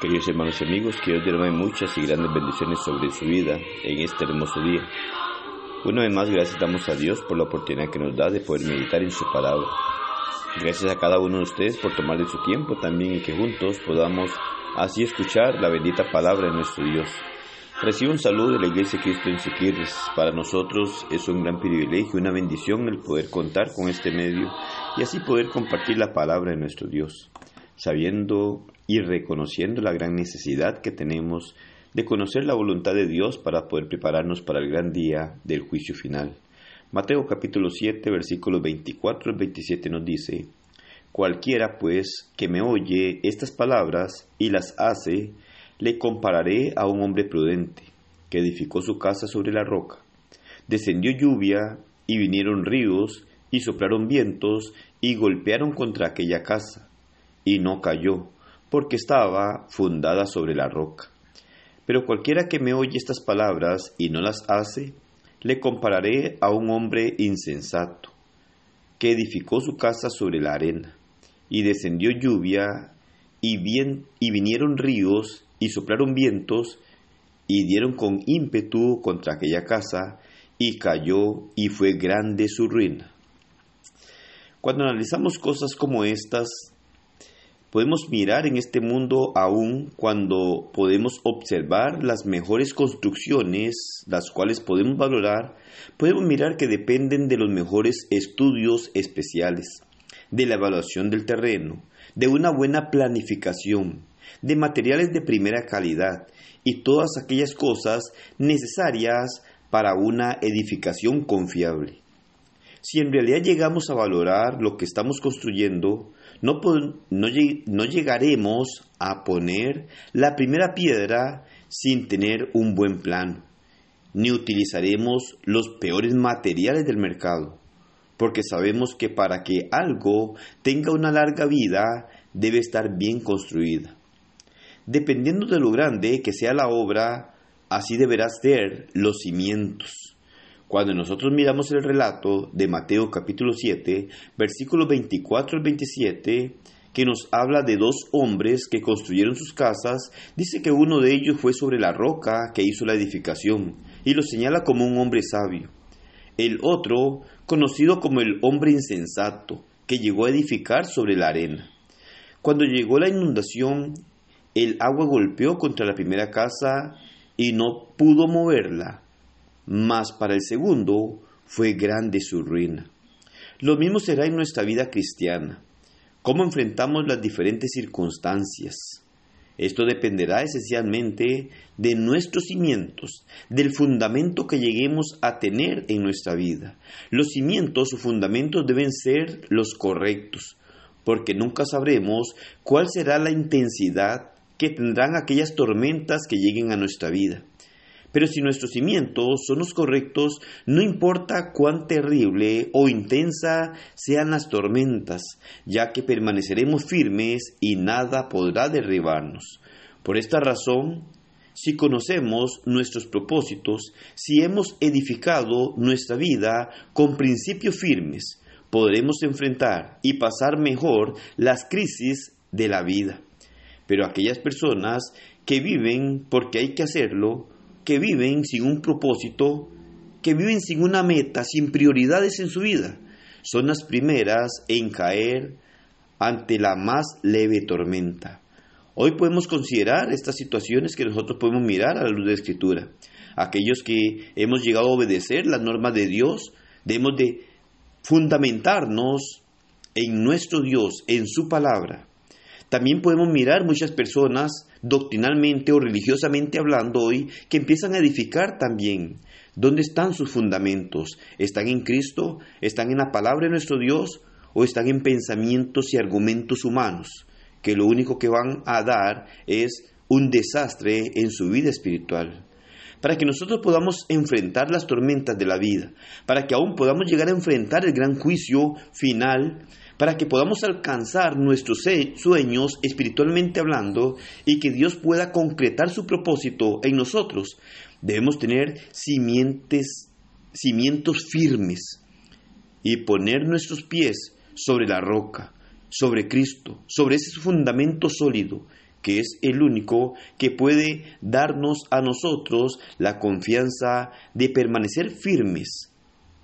Queridos hermanos y amigos, que Dios derrame muchas y grandes bendiciones sobre su vida en este hermoso día. Una vez más, gracias damos a Dios por la oportunidad que nos da de poder meditar en su palabra. Gracias a cada uno de ustedes por tomar de su tiempo también y que juntos podamos así escuchar la bendita palabra de nuestro Dios. Recibo un saludo de la Iglesia Cristo en Siquirres. Para nosotros es un gran privilegio, una bendición el poder contar con este medio y así poder compartir la palabra de nuestro Dios, sabiendo y reconociendo la gran necesidad que tenemos de conocer la voluntad de Dios para poder prepararnos para el gran día del juicio final. Mateo capítulo 7 versículos 24 al 27 nos dice, Cualquiera pues que me oye estas palabras y las hace, le compararé a un hombre prudente, que edificó su casa sobre la roca. Descendió lluvia y vinieron ríos y soplaron vientos y golpearon contra aquella casa, y no cayó, porque estaba fundada sobre la roca. Pero cualquiera que me oye estas palabras y no las hace, le compararé a un hombre insensato, que edificó su casa sobre la arena, y descendió lluvia, y, bien, y vinieron ríos, y soplaron vientos, y dieron con ímpetu contra aquella casa, y cayó, y fue grande su ruina. Cuando analizamos cosas como estas, Podemos mirar en este mundo aún cuando podemos observar las mejores construcciones, las cuales podemos valorar, podemos mirar que dependen de los mejores estudios especiales, de la evaluación del terreno, de una buena planificación, de materiales de primera calidad y todas aquellas cosas necesarias para una edificación confiable. Si en realidad llegamos a valorar lo que estamos construyendo, no, no, llegaremos a poner la primera piedra sin tener un buen plan, ni utilizaremos los peores materiales del mercado, porque sabemos que para que algo tenga una larga vida debe estar bien construida. Dependiendo de lo grande que sea la obra, así deberá ser los cimientos. Cuando nosotros miramos el relato de Mateo capítulo 7, versículos 24 al 27, que nos habla de dos hombres que construyeron sus casas, dice que uno de ellos fue sobre la roca que hizo la edificación, y lo señala como un hombre sabio. El otro, conocido como el hombre insensato, que llegó a edificar sobre la arena. Cuando llegó la inundación, el agua golpeó contra la primera casa y no pudo moverla mas para el segundo fue grande su ruina. Lo mismo será en nuestra vida cristiana. ¿Cómo enfrentamos las diferentes circunstancias? Esto dependerá esencialmente de nuestros cimientos, del fundamento que lleguemos a tener en nuestra vida. Los cimientos o fundamentos deben ser los correctos, porque nunca sabremos cuál será la intensidad que tendrán aquellas tormentas que lleguen a nuestra vida. Pero si nuestros cimientos son los correctos, no importa cuán terrible o intensa sean las tormentas, ya que permaneceremos firmes y nada podrá derribarnos. Por esta razón, si conocemos nuestros propósitos, si hemos edificado nuestra vida con principios firmes, podremos enfrentar y pasar mejor las crisis de la vida. Pero aquellas personas que viven porque hay que hacerlo, que viven sin un propósito, que viven sin una meta, sin prioridades en su vida, son las primeras en caer ante la más leve tormenta. Hoy podemos considerar estas situaciones que nosotros podemos mirar a la luz de la Escritura. Aquellos que hemos llegado a obedecer las normas de Dios, debemos de fundamentarnos en nuestro Dios, en su palabra. También podemos mirar muchas personas doctrinalmente o religiosamente hablando hoy que empiezan a edificar también. ¿Dónde están sus fundamentos? ¿Están en Cristo? ¿Están en la palabra de nuestro Dios? ¿O están en pensamientos y argumentos humanos? Que lo único que van a dar es un desastre en su vida espiritual para que nosotros podamos enfrentar las tormentas de la vida, para que aún podamos llegar a enfrentar el gran juicio final, para que podamos alcanzar nuestros sueños espiritualmente hablando y que Dios pueda concretar su propósito en nosotros. Debemos tener cimientos firmes y poner nuestros pies sobre la roca, sobre Cristo, sobre ese fundamento sólido que es el único que puede darnos a nosotros la confianza de permanecer firmes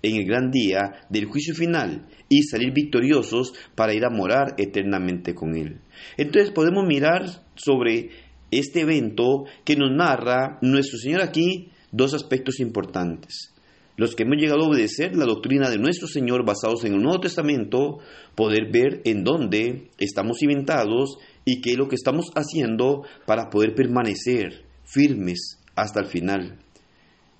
en el gran día del juicio final y salir victoriosos para ir a morar eternamente con Él. Entonces podemos mirar sobre este evento que nos narra nuestro Señor aquí dos aspectos importantes. Los que hemos llegado a obedecer la doctrina de nuestro Señor basados en el Nuevo Testamento, poder ver en dónde estamos inventados y qué es lo que estamos haciendo para poder permanecer firmes hasta el final.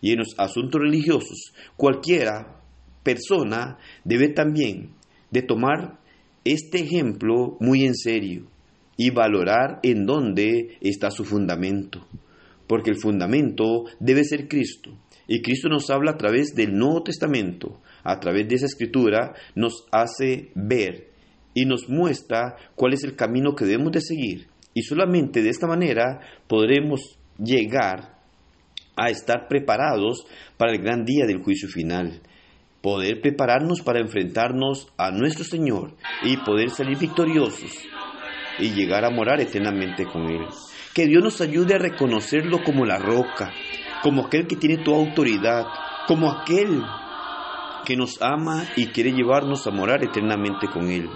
Y en los asuntos religiosos, cualquiera persona debe también de tomar este ejemplo muy en serio y valorar en dónde está su fundamento, porque el fundamento debe ser Cristo. Y Cristo nos habla a través del Nuevo Testamento, a través de esa escritura nos hace ver y nos muestra cuál es el camino que debemos de seguir. Y solamente de esta manera podremos llegar a estar preparados para el gran día del juicio final. Poder prepararnos para enfrentarnos a nuestro Señor y poder salir victoriosos y llegar a morar eternamente con Él. Que Dios nos ayude a reconocerlo como la roca, como aquel que tiene toda autoridad, como aquel que nos ama y quiere llevarnos a morar eternamente con Él.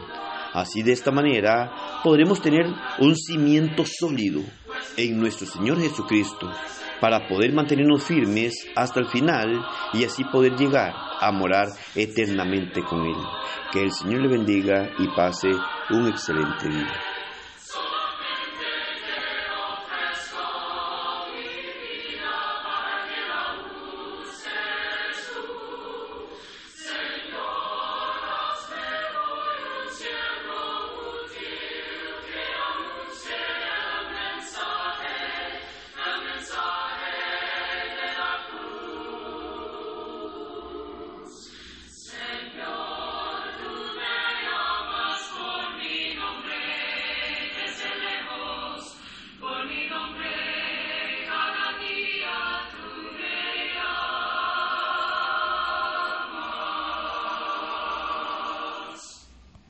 Así de esta manera podremos tener un cimiento sólido en nuestro Señor Jesucristo para poder mantenernos firmes hasta el final y así poder llegar a morar eternamente con Él. Que el Señor le bendiga y pase un excelente día.